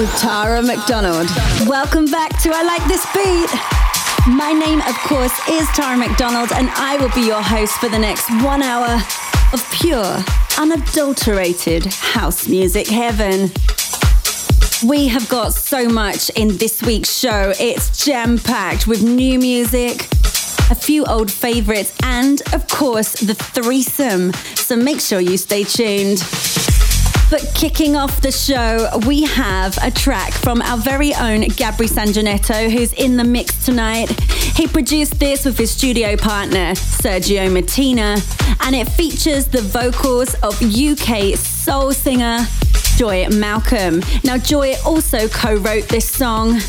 With Tara McDonald. Welcome back to I Like This Beat. My name, of course, is Tara McDonald, and I will be your host for the next one hour of pure, unadulterated house music heaven. We have got so much in this week's show. It's jam packed with new music, a few old favorites, and of course, the threesome. So make sure you stay tuned. But kicking off the show, we have a track from our very own Gabri Sanginetto, who's in the mix tonight. He produced this with his studio partner, Sergio Martina, and it features the vocals of UK soul singer Joy Malcolm. Now, Joy also co wrote this song,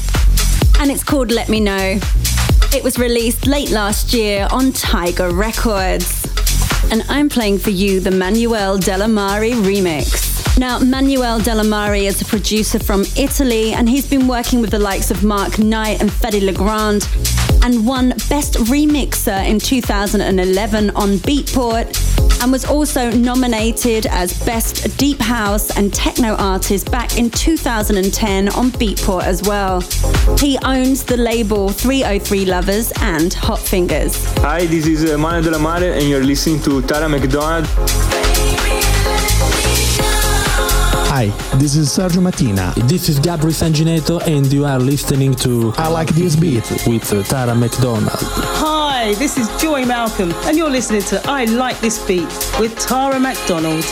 and it's called Let Me Know. It was released late last year on Tiger Records. And I'm playing for you the Manuel De La Mare remix. Now, Manuel De La Mare is a producer from Italy, and he's been working with the likes of Mark Knight and Fedde Le Grand, and won Best Remixer in 2011 on Beatport, and was also nominated as Best Deep House and Techno Artist back in 2010 on Beatport as well. He owns the label 303 Lovers and Hot Fingers. Hi, this is uh, Manuel De La Mare, and you're listening to Tara McDonald. Hi, this is Sergio Mattina. This is Gabri Sanginetto, and you are listening to I Like This Beat with Tara McDonald. Hi, this is Joy Malcolm, and you're listening to I Like This Beat with Tara McDonald.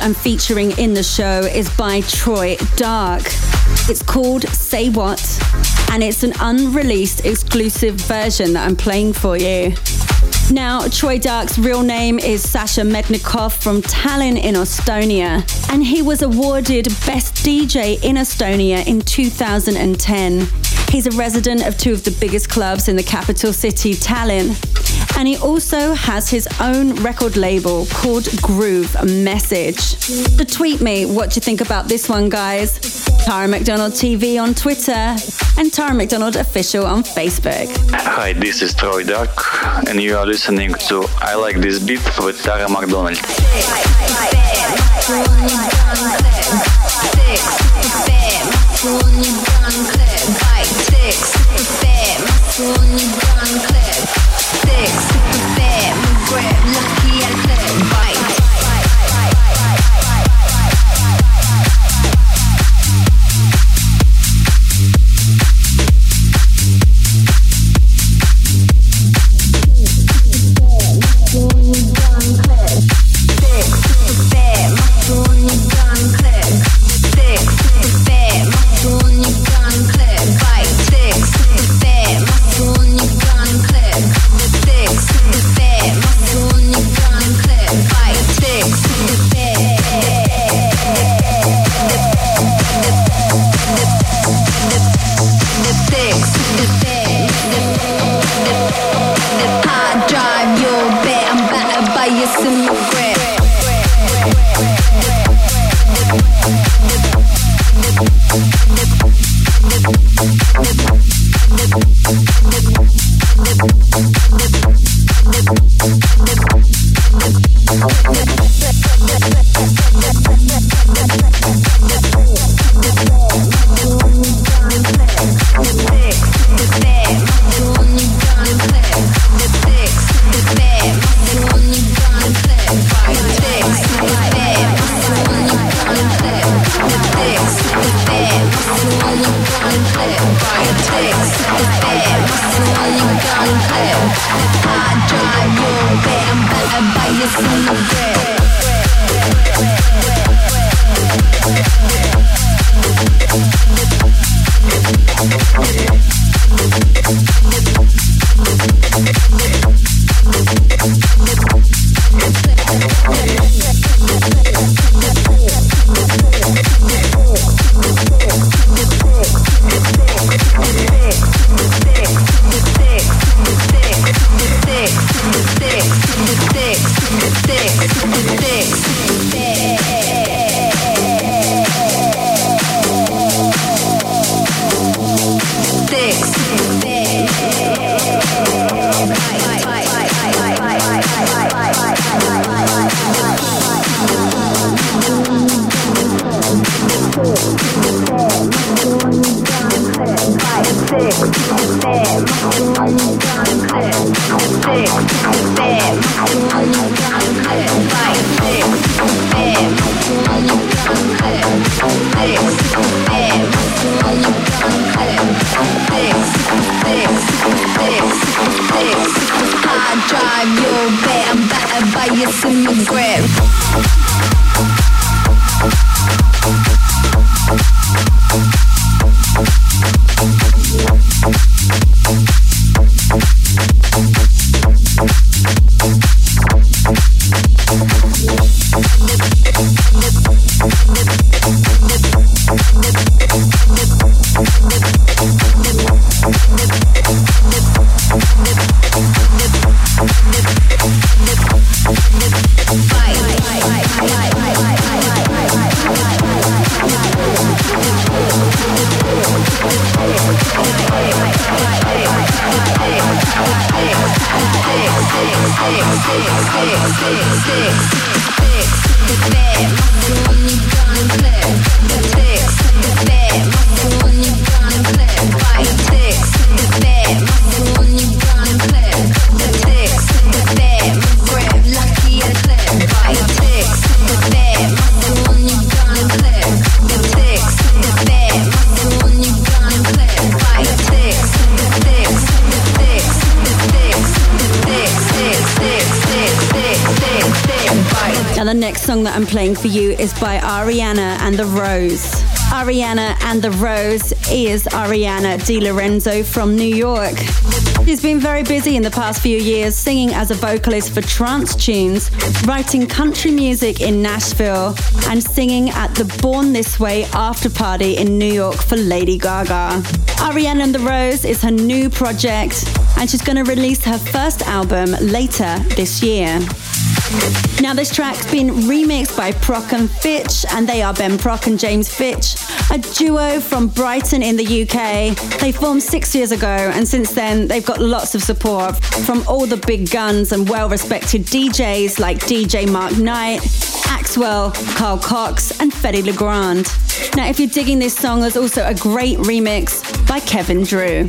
I'm featuring in the show is by Troy Dark. It's called Say What, and it's an unreleased exclusive version that I'm playing for you. Now, Troy Dark's real name is Sasha Mednikov from Tallinn in Estonia, and he was awarded Best DJ in Estonia in 2010. He's a resident of two of the biggest clubs in the capital city, Tallinn, And he also has his own record label called Groove Message. So tweet me what you think about this one, guys. Tara McDonald TV on Twitter and Tara McDonald Official on Facebook. Hi, this is Troy Dark, and you are listening to I Like This Beat with Tara McDonald. six, six, six. Song that I'm playing for you is by Ariana and the Rose. Ariana and the Rose is Ariana Di Lorenzo from New York. She's been very busy in the past few years singing as a vocalist for trance tunes, writing country music in Nashville, and singing at the Born This Way after party in New York for Lady Gaga. Ariana and the Rose is her new project, and she's going to release her first album later this year. Now, this track's been remixed by Prok and Fitch, and they are Ben Prok and James Fitch, a duo from Brighton in the UK. They formed six years ago, and since then, they've got lots of support from all the big guns and well respected DJs like DJ Mark Knight, Axwell, Carl Cox, and Fedde Le Grand. Now, if you're digging this song, there's also a great remix by Kevin Drew.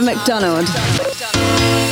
McDonald. Hear me, just hear me. You think that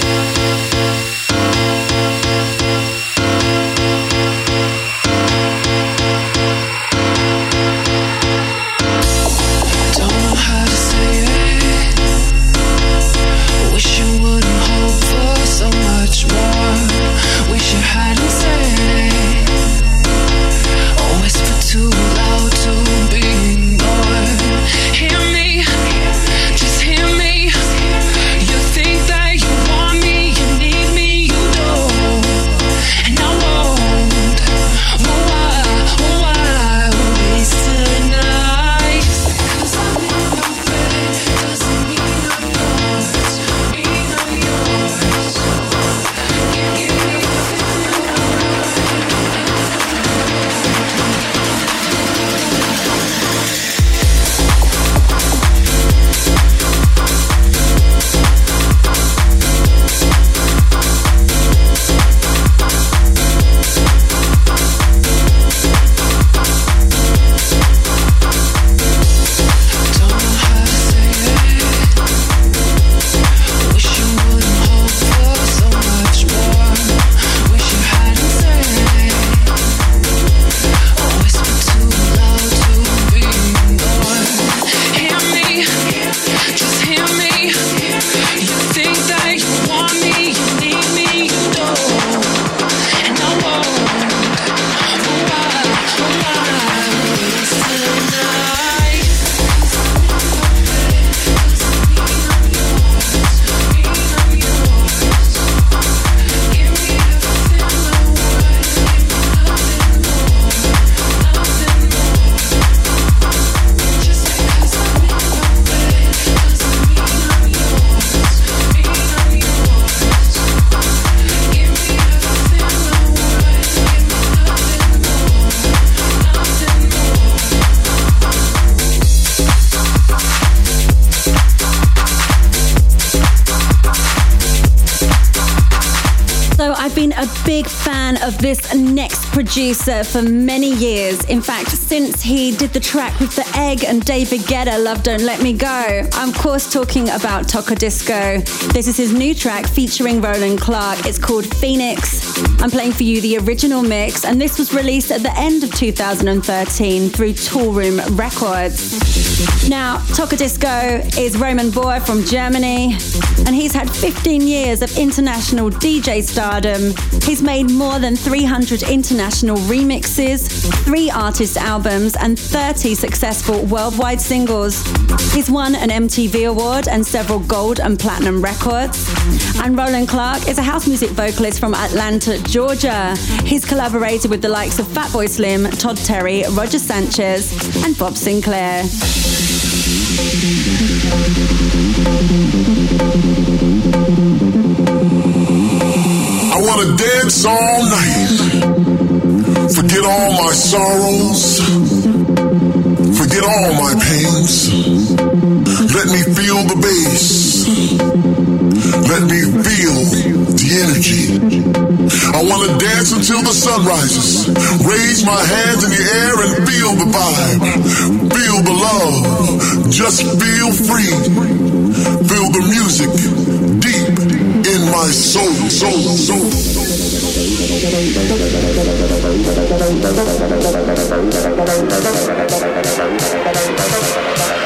of this next producer for many years. In fact, since he did the track with The Egg and David Guetta, Love Don't Let Me Go. I'm, of course, talking about Tocadisco. This is his new track featuring Roland Clark. It's called Phoenix. I'm playing for you the original mix, and this was released at the end of 2013 through Toolroom Records. Now, Tocadisco is Roman Bohr from Germany, and he's had 15 years of international DJ stardom. He's made more than 300 international remixes, three artist albums, and 30 successful worldwide singles. He's won an MTV award and several gold and platinum records. And Roland Clark is a house music vocalist from Atlanta, Georgia. He's collaborated with the likes of Fatboy Slim, Todd Terry, Roger Sanchez, and Bob Sinclar. I wanna dance all night. Forget all my sorrows. Forget all my pains. Let me feel the bass. Let me feel energy. I wanna dance until the sun rises. Raise my hands in the air and feel the vibe. Feel the love. Just feel free. Feel the music deep in my soul, soul, soul. It's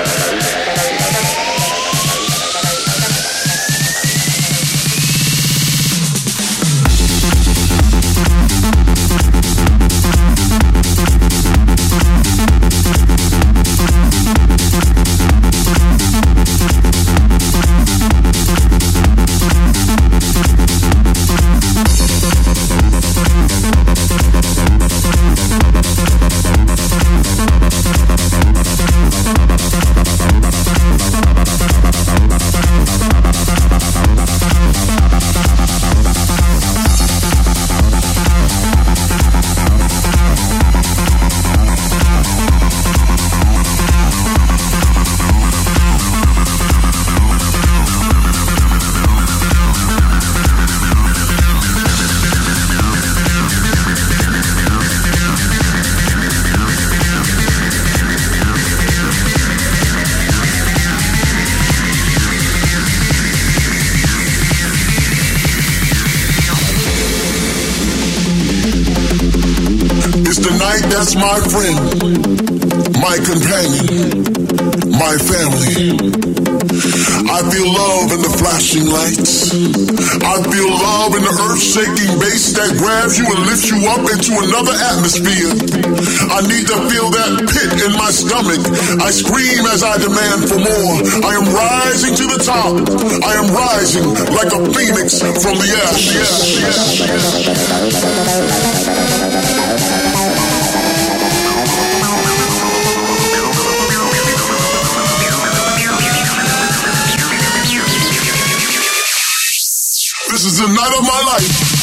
the my friend, my companion, my family. I feel love in the flashing lights. I feel love in the earth shaking bass that grabs you and lifts you up into another atmosphere. I need to feel that pit in my stomach. I scream as I demand for more. I am rising to the top. I am rising like a phoenix from the This is the night of my life.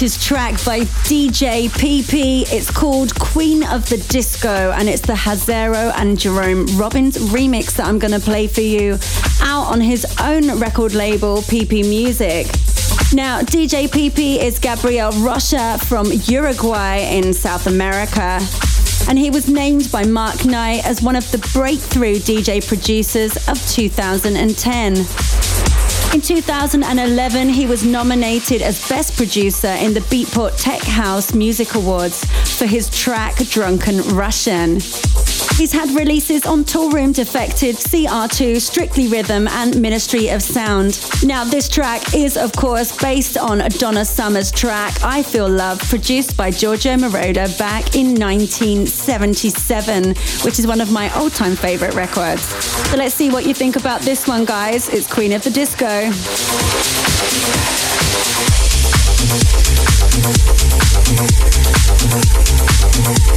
Latest track by DJ PP. It's called Queen of the Disco, and it's the Hazero and Jerome Robbins remix that I'm going to play for you out on his own record label, PP Music. Now, DJ PP is Gabriel Rocha from Uruguay in South America. And he was named by Mark Knight as one of the breakthrough DJ producers of 2010. In 2011, he was nominated as Best Producer in the Beatport Tech House Music Awards for his track Drunken Russian. He's had releases on Toolroom Defected, CR2, Strictly Rhythm, and Ministry of Sound. Now, this track is, of course, based on Donna Summer's track I Feel Love, produced by Giorgio Moroder back in 1977, which is one of my all time favorite records. So let's see what you think about this one, guys. It's Queen of the Disco. Favorite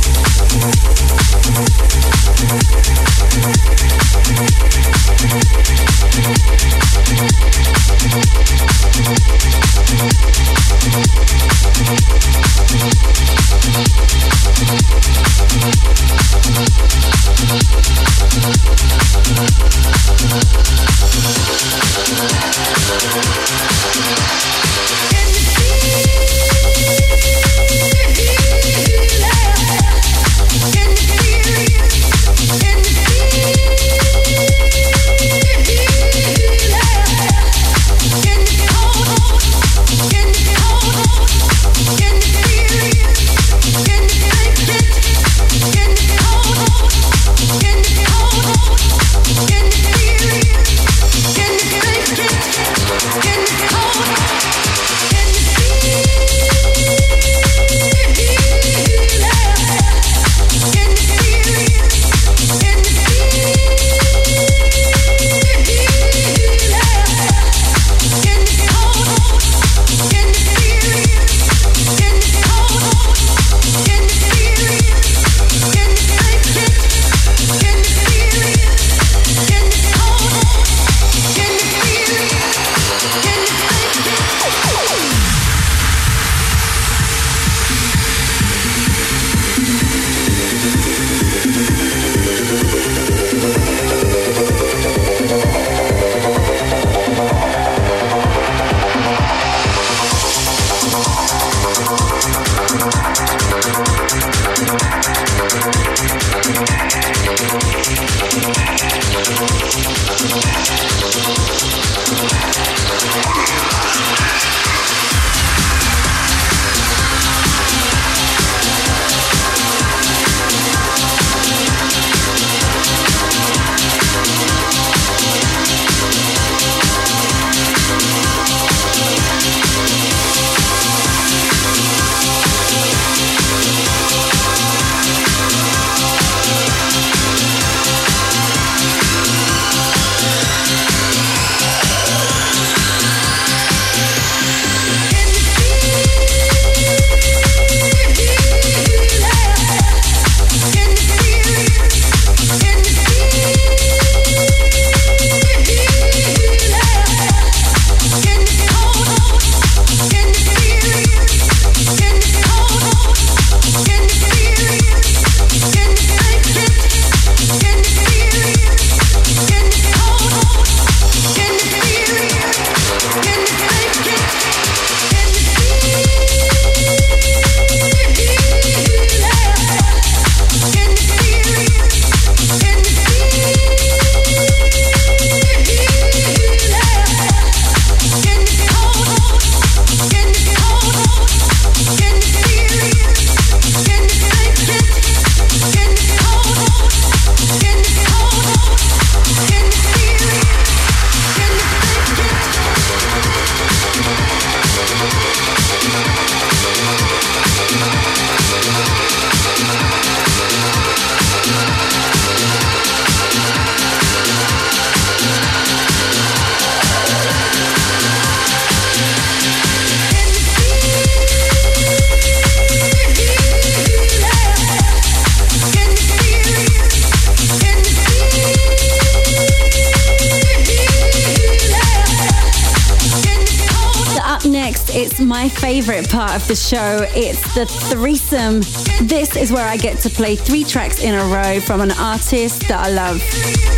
part of the show. It's the threesome. This is where I get to play three tracks in a row from an artist that I love.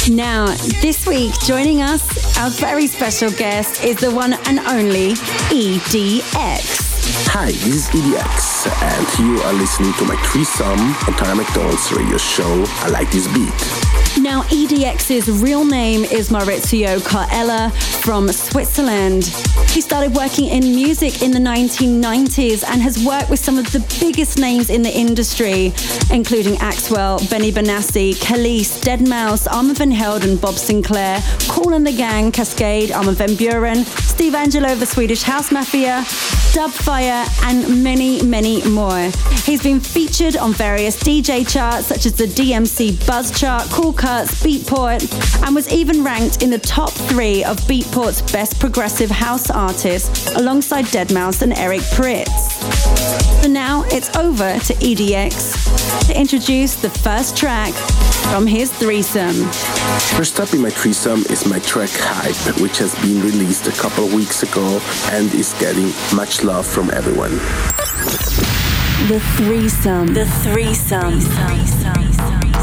Now, this week, joining us, our very special guest is the one and only EDX. Hi, this is EDX, and you are listening to my threesome on Tara McDonald's radio show. I like this beat. Now, Now, EDX's real name is Maurizio Colella from Switzerland. He started working in music in the 1990s and has worked with some of the biggest names in the industry, including Axwell, Benny Benassi, Kelis, Deadmau5, Armand Van Helden, Bob Sinclar, Kool and the Gang, Kaskade, Armin van Buuren, Steve Angello of the Swedish House Mafia, Dubfire, and many, many more. He's been featured on various DJ charts such as the DMC Buzz Chart, Cool Cuts, Beatport, and was even ranked in the top three of Beatport's best progressive house artists alongside Deadmau5 and Eric Prydz. So now it's over to EDX to introduce the first track from his threesome. First up in my threesome is my track Hype, which has been released a couple of weeks ago and is getting much love from everyone. The threesome. The threesome. McDonald. listening to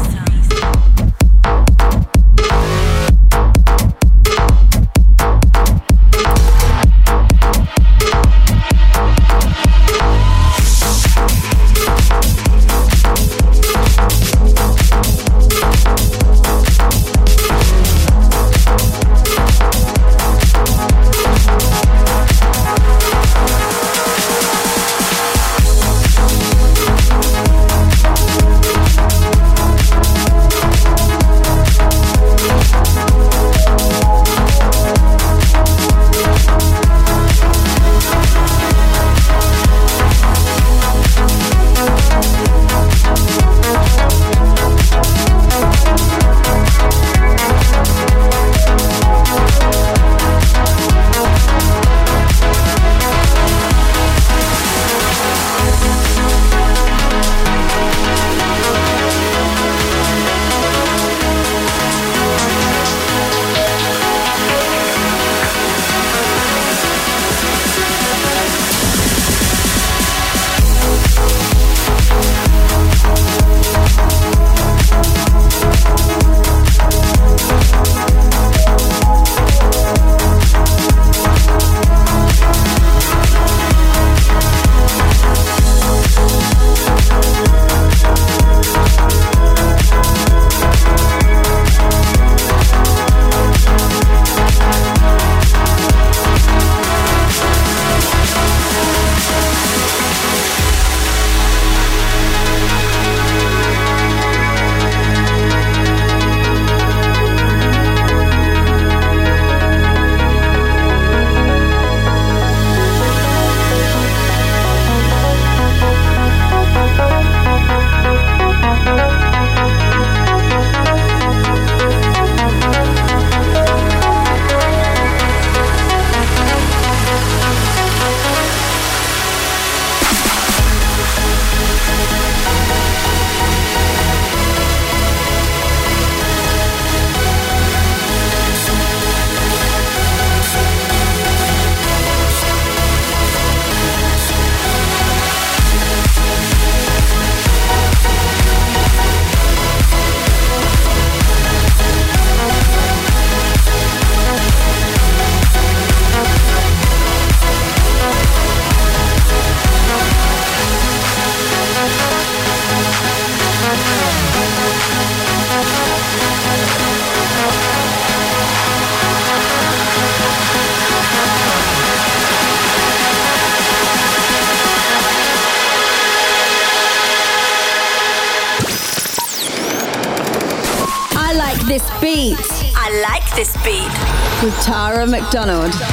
the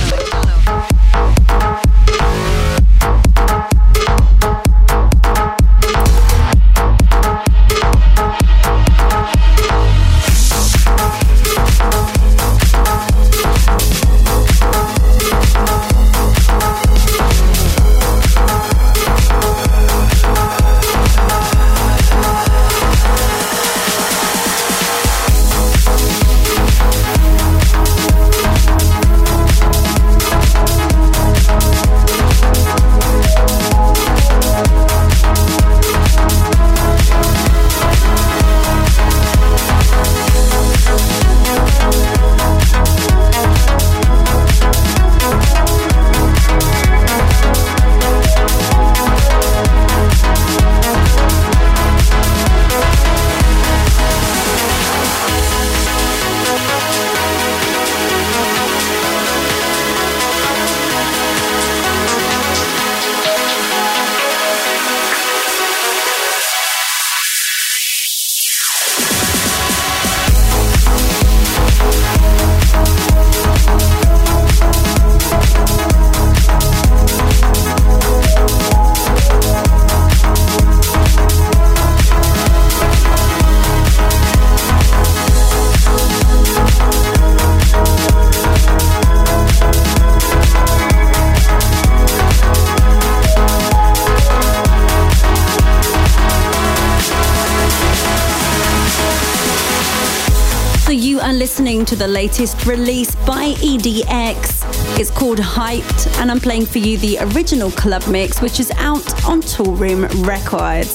latest release by EDX. It's called Hyped, and I'm playing for you the original club mix, which is out on Toolroom Records.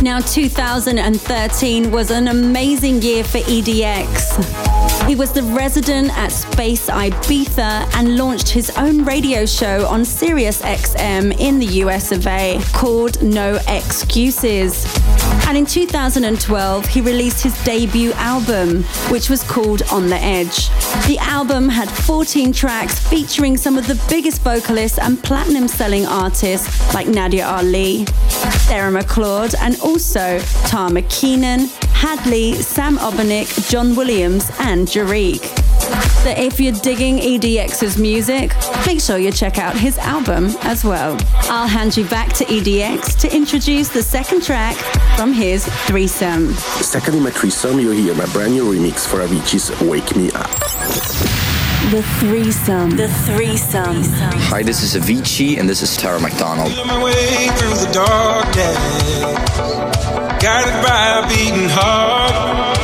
Now, 2013 was an amazing year for EDX. He was the resident at Space Ibiza and launched his own radio show on Sirius XM in the US of A called No Excuses. And in 2012, he released his debut album, which was called On the Edge. The album had 14 tracks featuring some of the biggest vocalists and platinum selling artists like Nadia Ali, Sarah McLeod, and also Tamra Keenan, Hadley, Sam Obernik, John Williams, and Jariq. So if you're digging EDX's music, make sure you check out his album as well. I'll hand you back to EDX to introduce the second track from his threesome. Second in my threesome, you hear my brand new remix for Avicii's Wake Me Up. The threesome. The threesome. Hi, this is Avicii, and this is Tara McDonald. my way through the darkness, guided by a beating heart.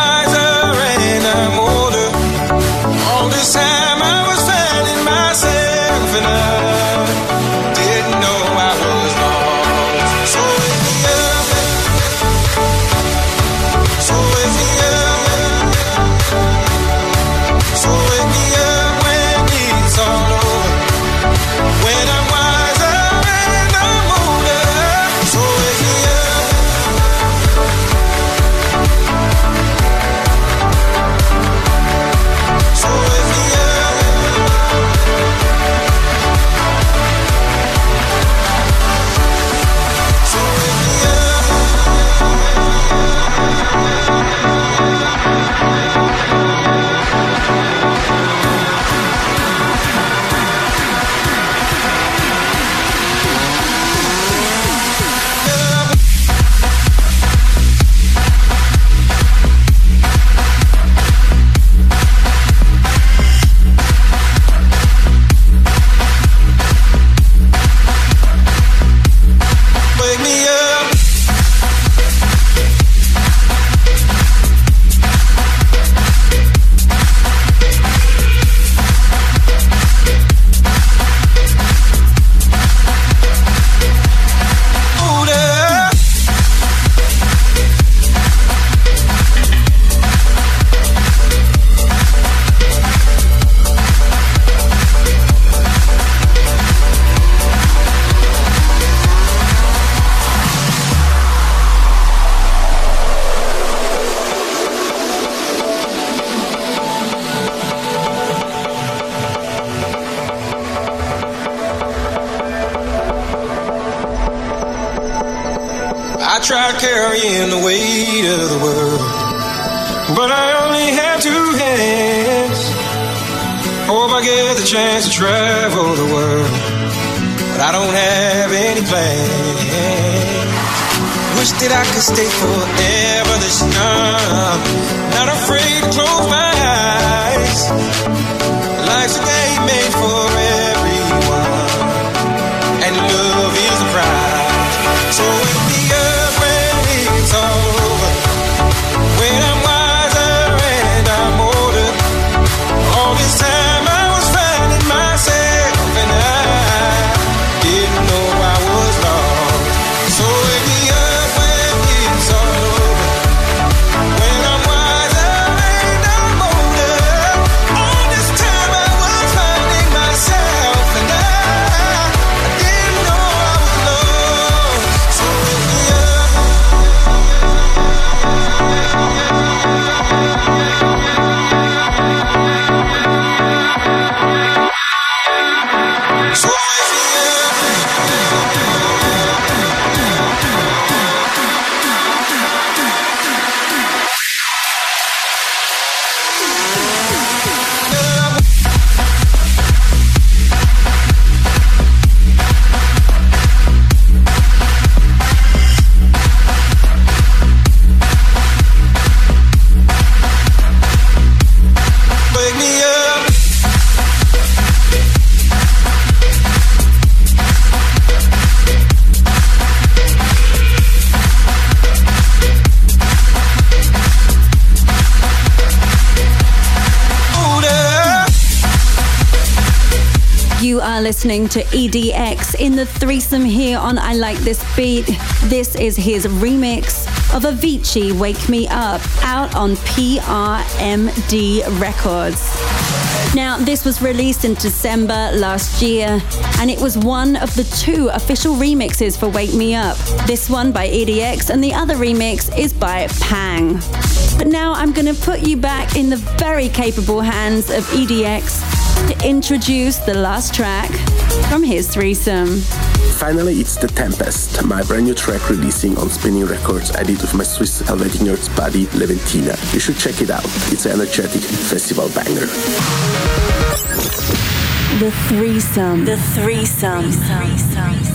listening to EDX in the threesome here on I Like This Beat. This is his remix of Avicii Wake Me Up out on PRMD Records. Now, this was released in December last year, and it was one of the two official remixes for Wake Me Up. This one by EDX, and the other remix is by Pang. But now I'm going to put you back in the very capable hands of EDX to introduce the last track from his threesome. Finally, it's The Tempest, my brand new track releasing on Spinnin' Records, added with my Swiss Helvetic Nerds buddy Leventina. You should check it out. It's an energetic festival banger. The threesome. The threesome. The threesome.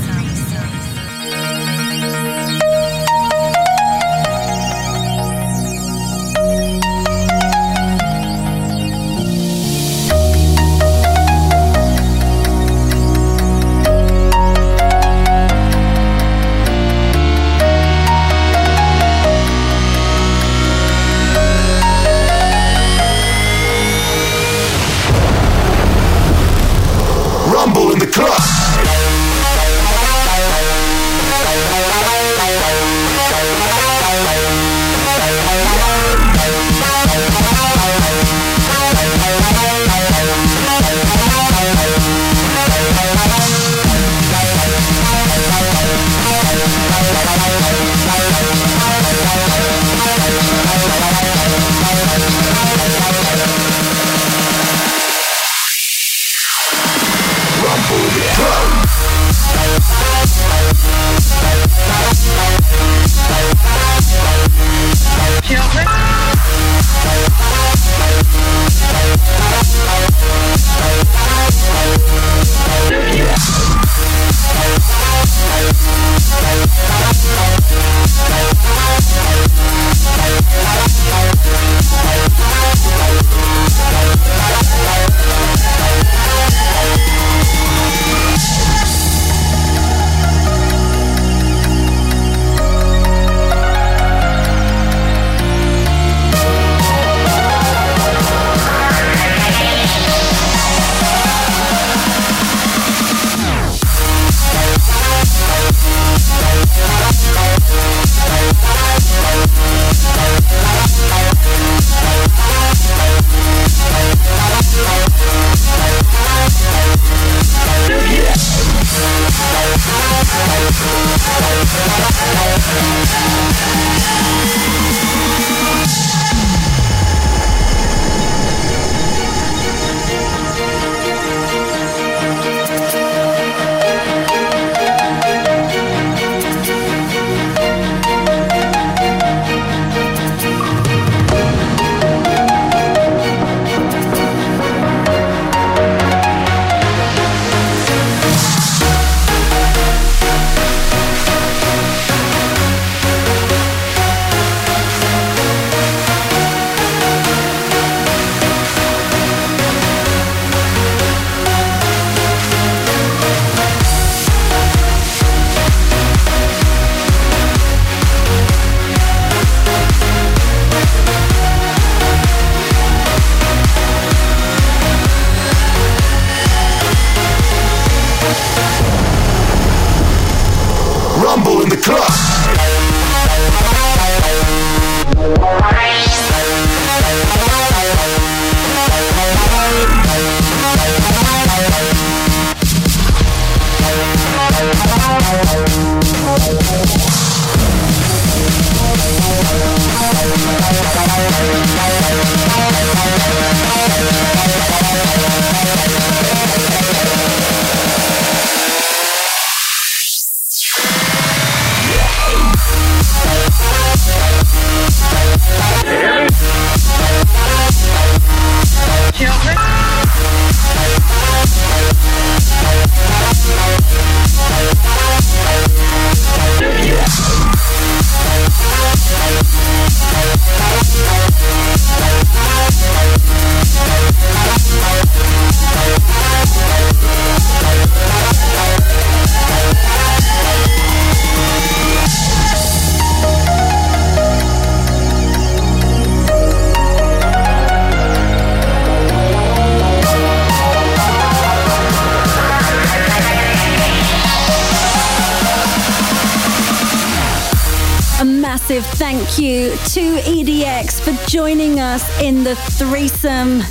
To EDX for joining us in the threesome.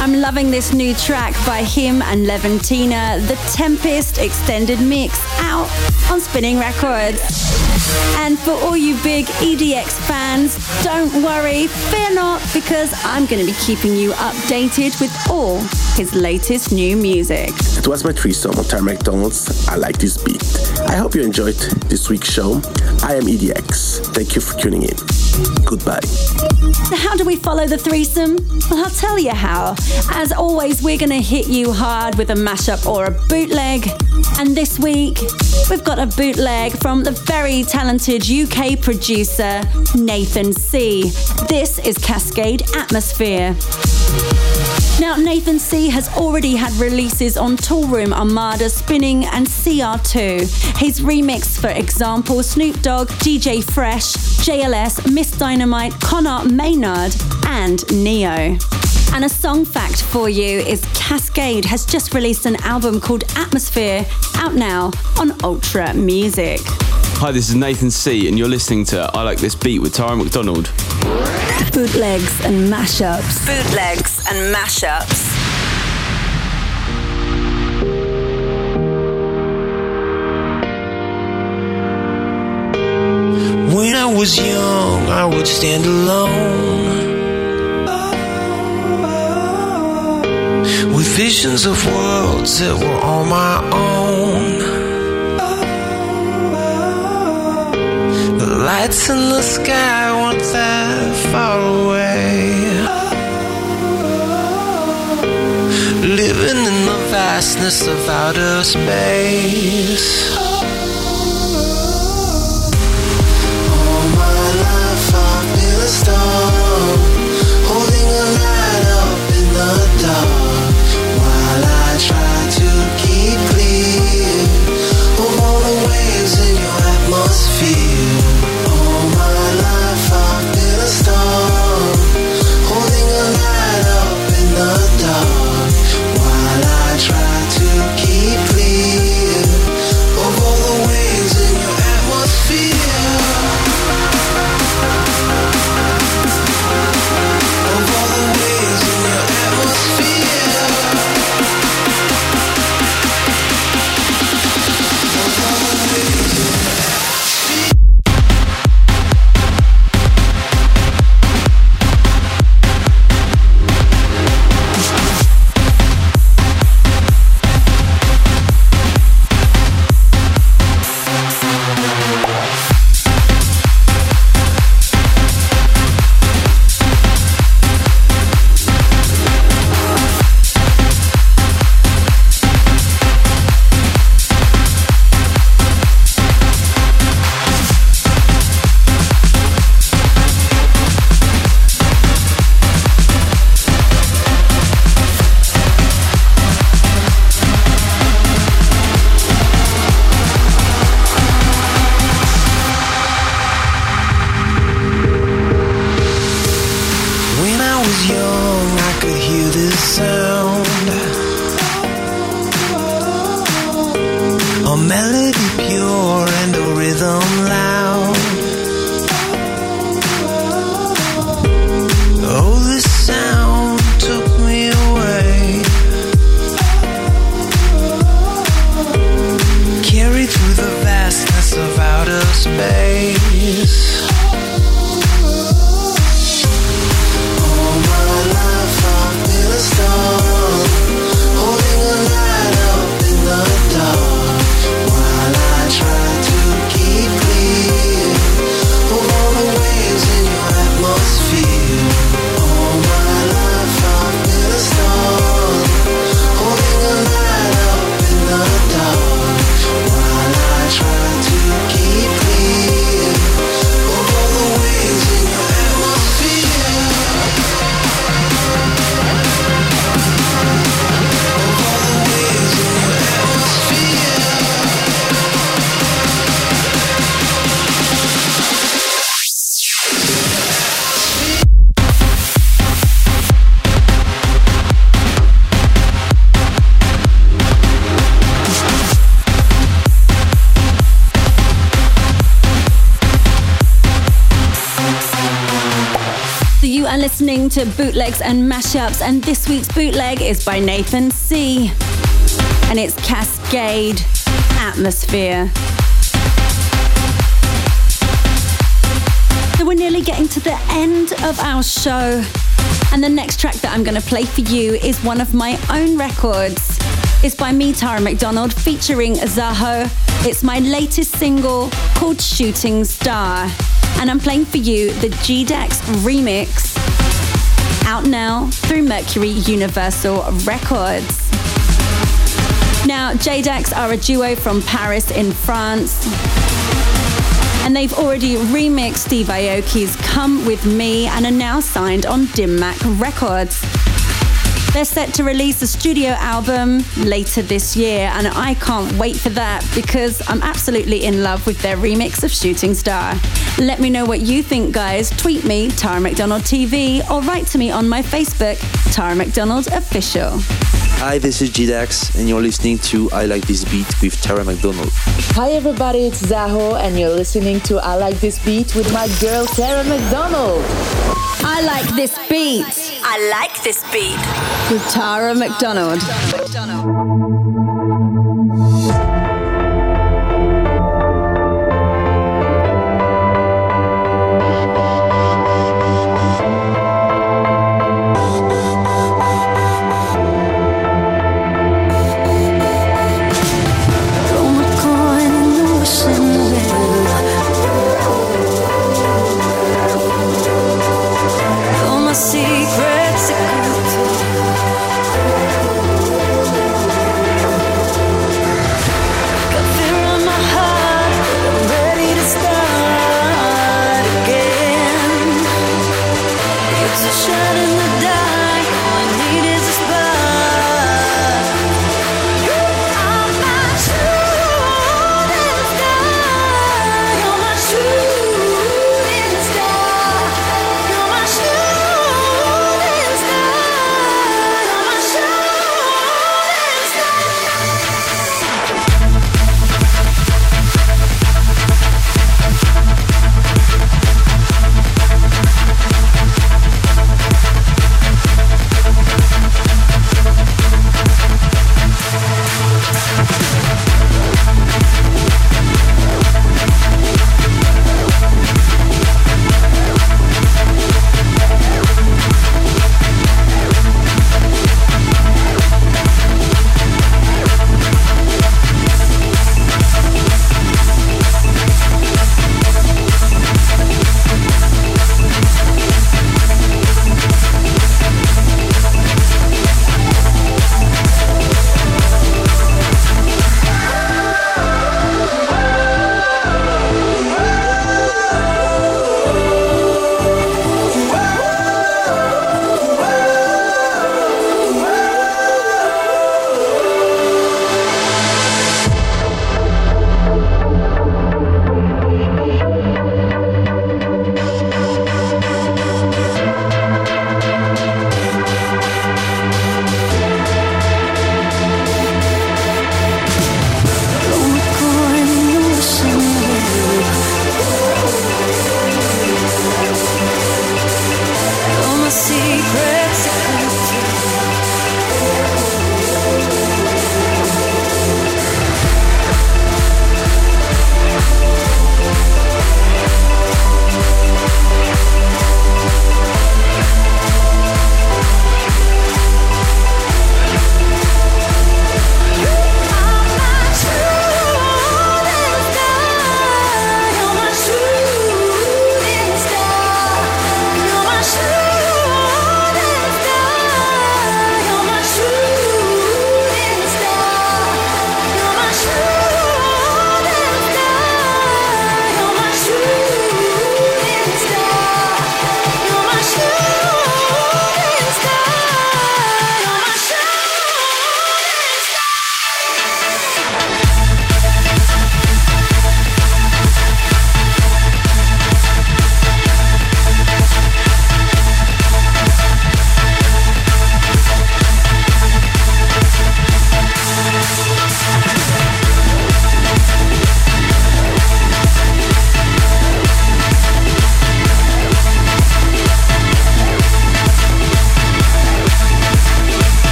I'm loving this new track by him and Leventina, The Tempest Extended Mix, out on Spinnin' Records. And for all you big EDX fans, don't worry, fear not, because I'm going to be keeping you updated with all his latest new music. It was my threesome on Tara McDonald's. I like this beat. I hope you enjoyed this week's show. I am EDX. Thank you for tuning in. Goodbye. So how do we follow the threesome? Well, I'll tell you how. As always, we're going to hit you hard with a mashup or a bootleg. And this week, we've got a bootleg from the very talented UK producer, Nathan C. This is Kaskade Atmosphere. Now, Nathan C has already had releases on Toolroom, Armada, Spinnin', and CR2. His remix, for example, Snoop Dogg, DJ Fresh, JLS, Ms. Dynamite, Conor Maynard, and Ne-Yo. And a song fact for you is Kaskade has just released an album called Atmosphere, out now on Ultra Music. Hi, this is Nathan C, and you're listening to I Like This Beat with Tara McDonald. Bootlegs and mashups. Bootlegs and mashups. When I was young, I would stand alone with visions of worlds that were on my own. Lights in the sky weren't that far away. Living in the vastness of outer space. To bootlegs and mashups, and this week's bootleg is by Nathan C. And it's Kaskade Atmosphere. So we're nearly getting to the end of our show. And the next track that I'm going to play for you is one of my own records. It's by me, Tara McDonald, featuring Zaho. It's my latest single called Shooting Star. And I'm playing for you the G-Dax remix, out now through Mercury Universal Records. Now, J-Dax are a duo from Paris in France and they've already remixed Steve Aoki's Come With Me and are now signed on Dim Mak Records. They're set to release a studio album later this year, and I can't wait for that because I'm absolutely in love with their remix of Shooting Star. Let me know what you think, guys. Tweet me, Tara McDonald TV, or write to me on my Facebook, Tara McDonald Official. Hi, this is G-Dax, and you're listening to I Like This Beat with Tara McDonald. Hi, everybody, it's Zaho, and you're listening to I Like This Beat with my girl Tara McDonald. I like this beat. I like this beat. With Tara McDonald. All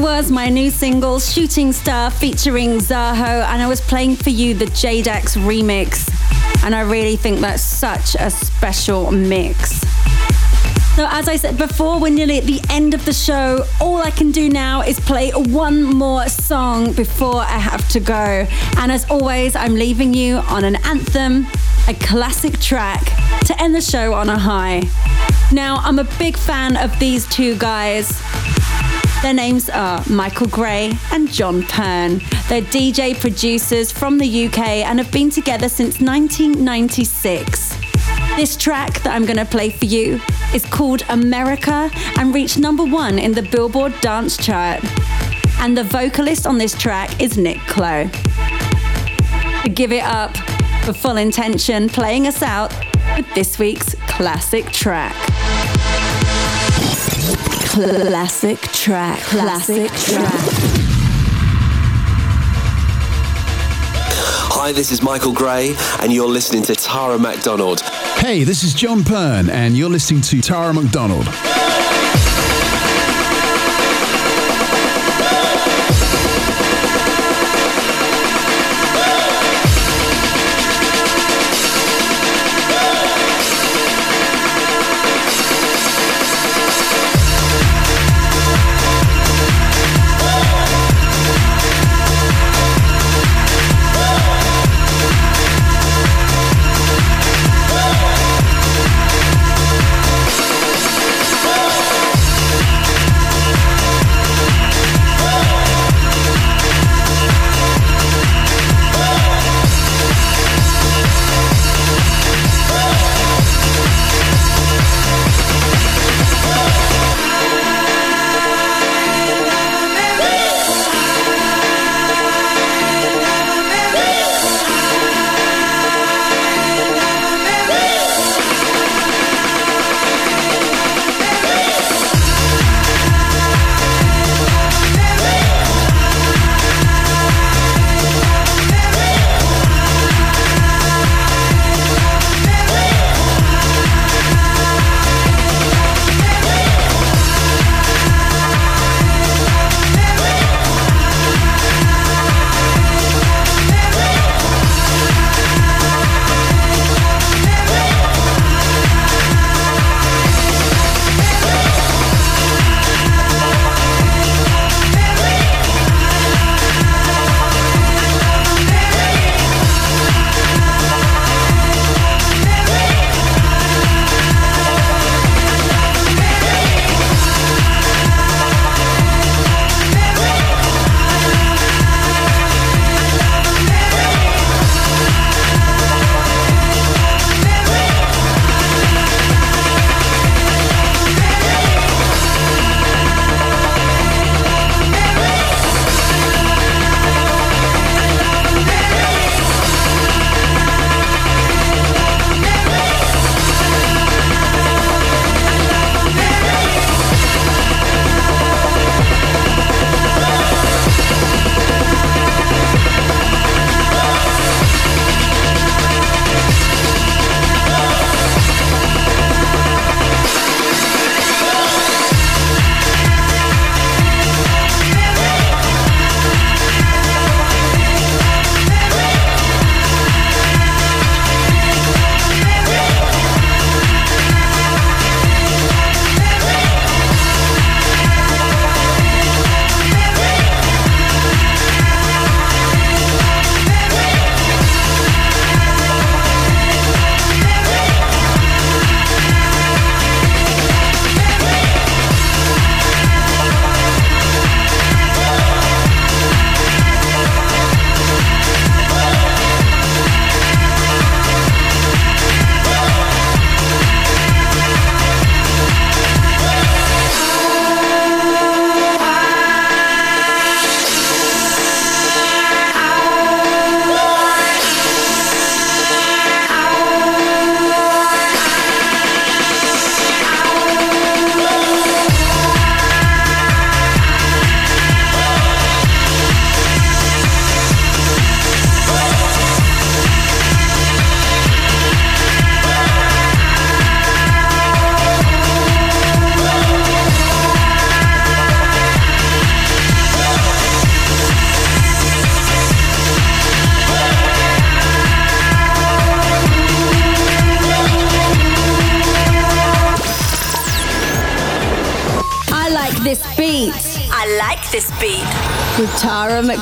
was my new single, Shooting Star, featuring Zaho, and I was playing for you the JDAX remix. And I really think that's such a special mix. So, as I said before, we're nearly at the end of the show. All I can do now is play one more song before I have to go. And as always, I'm leaving you on an anthem, a classic track to end the show on a high. Now, I'm a big fan of these two guys. Their names are Michael Gray and Jon Pearn. They're DJ producers from the UK and have been together since 1996. This track that I'm going to play for you is called America and reached number one in the Billboard Dance Chart. And the vocalist on this track is Nick Clow. Give it up for Full Intention playing us out with this week's classic track. Classic track. Classic track. Hi, this is Michael Gray, and you're listening to Tara McDonald. Hey, this is Jon Pearn, and you're listening to Tara McDonald.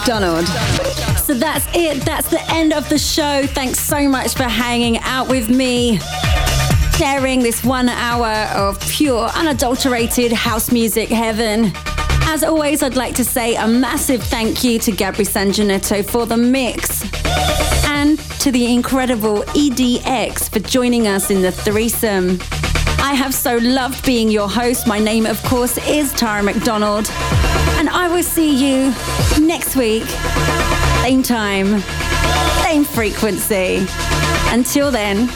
McDonald. So that's it. That's the end of the show. Thanks so much for hanging out with me. Sharing this one hour of pure, unadulterated house music heaven. As always, I'd like to say a massive thank you to Gabri Sanginetto for the mix and to the incredible EDX for joining us in the threesome. I have so loved being your host. My name, of course, is Tara McDonald. I will see you next week. Same time, same frequency. Until then,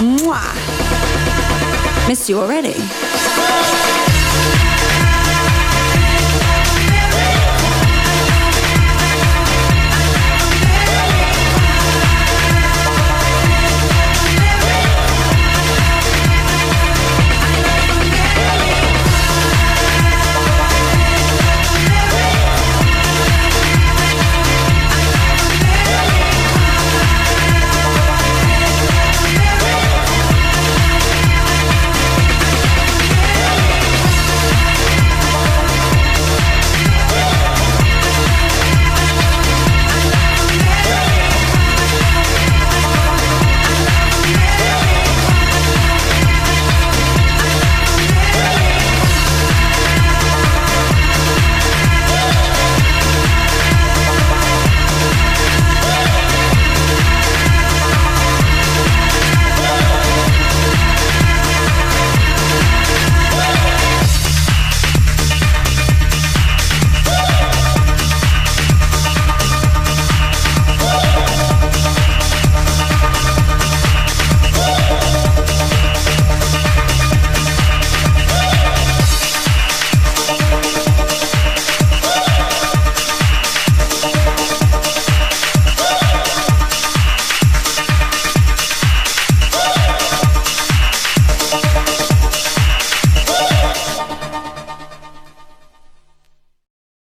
mwah. Miss you already.